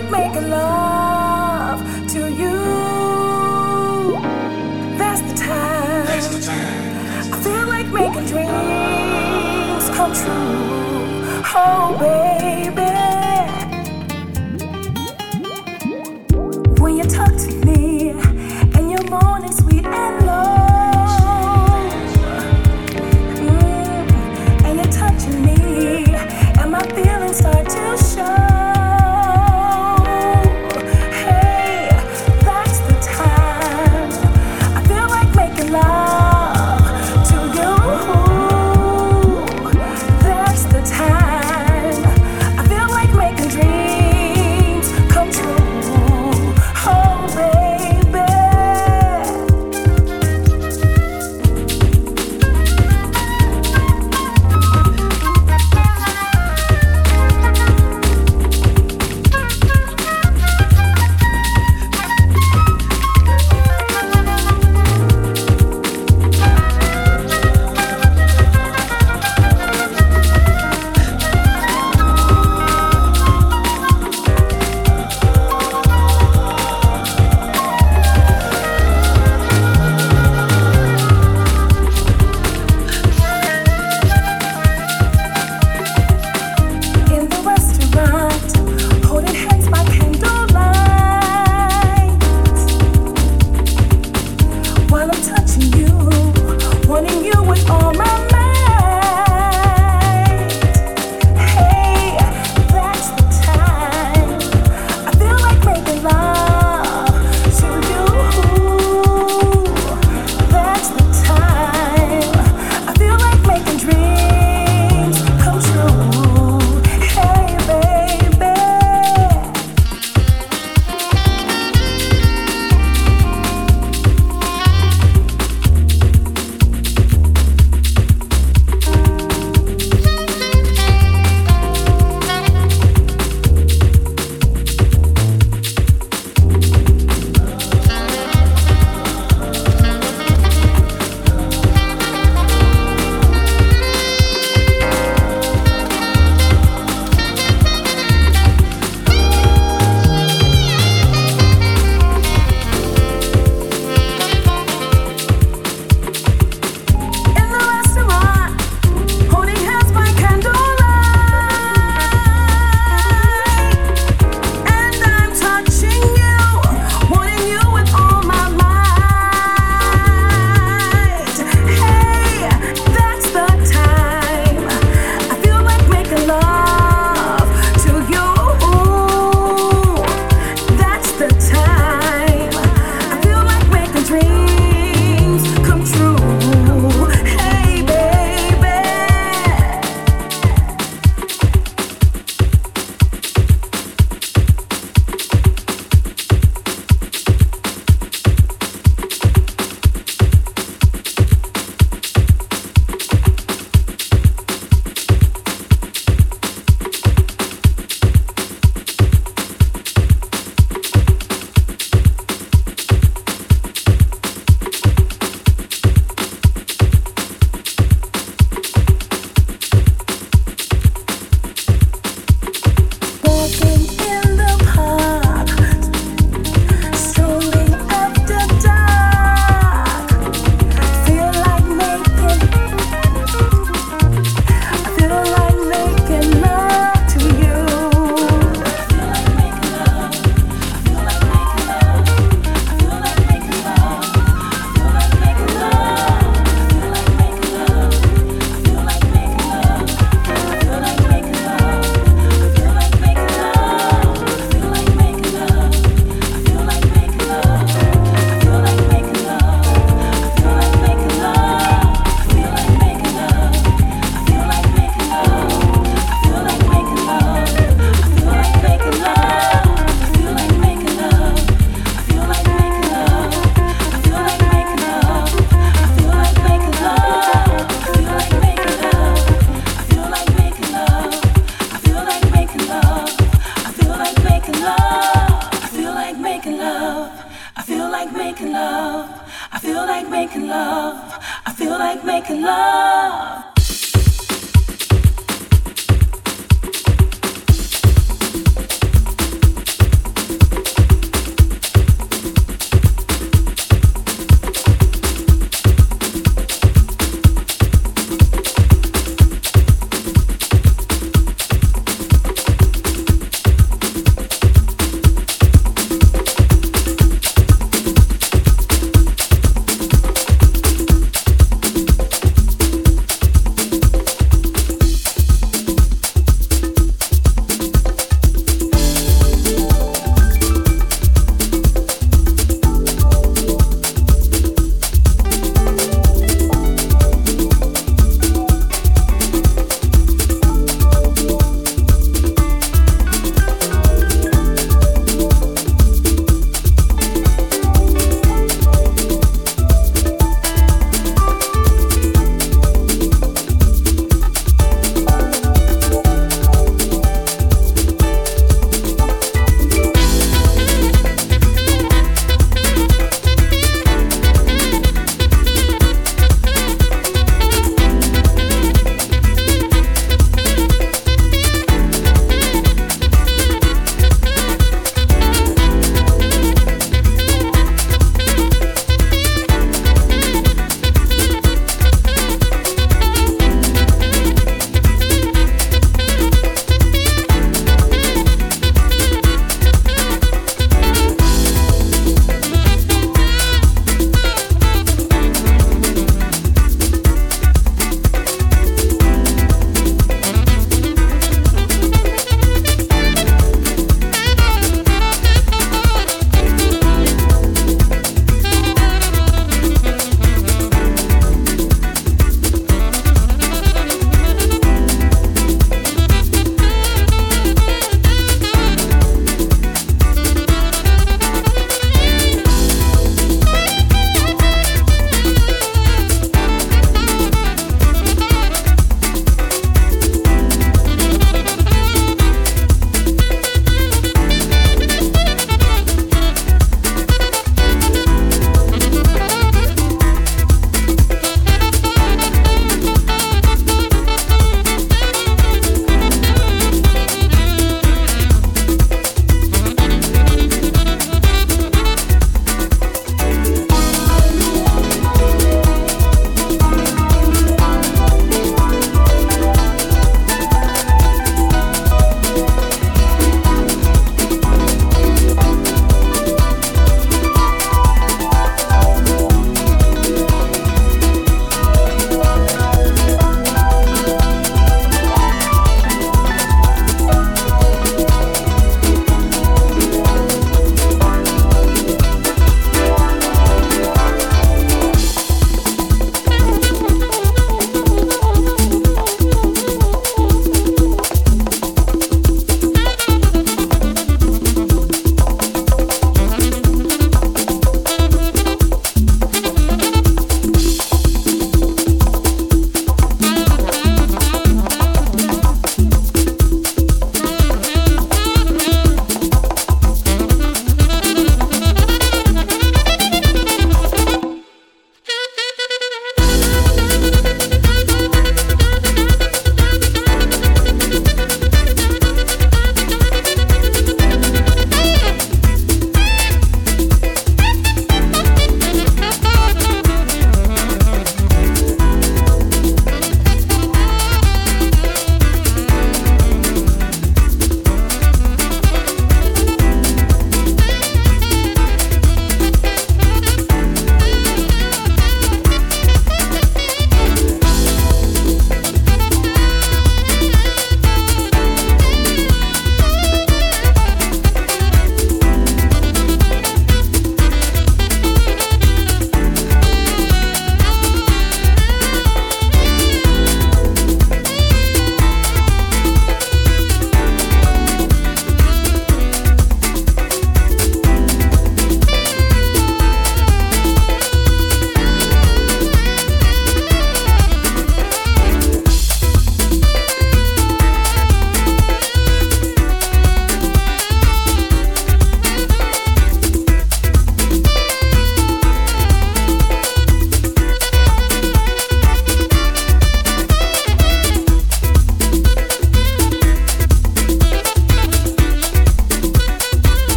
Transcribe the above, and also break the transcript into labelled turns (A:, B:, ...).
A: like making love to you. That's the time. That's the time. I feel like making dreams come true. Oh, baby. When you talk to me.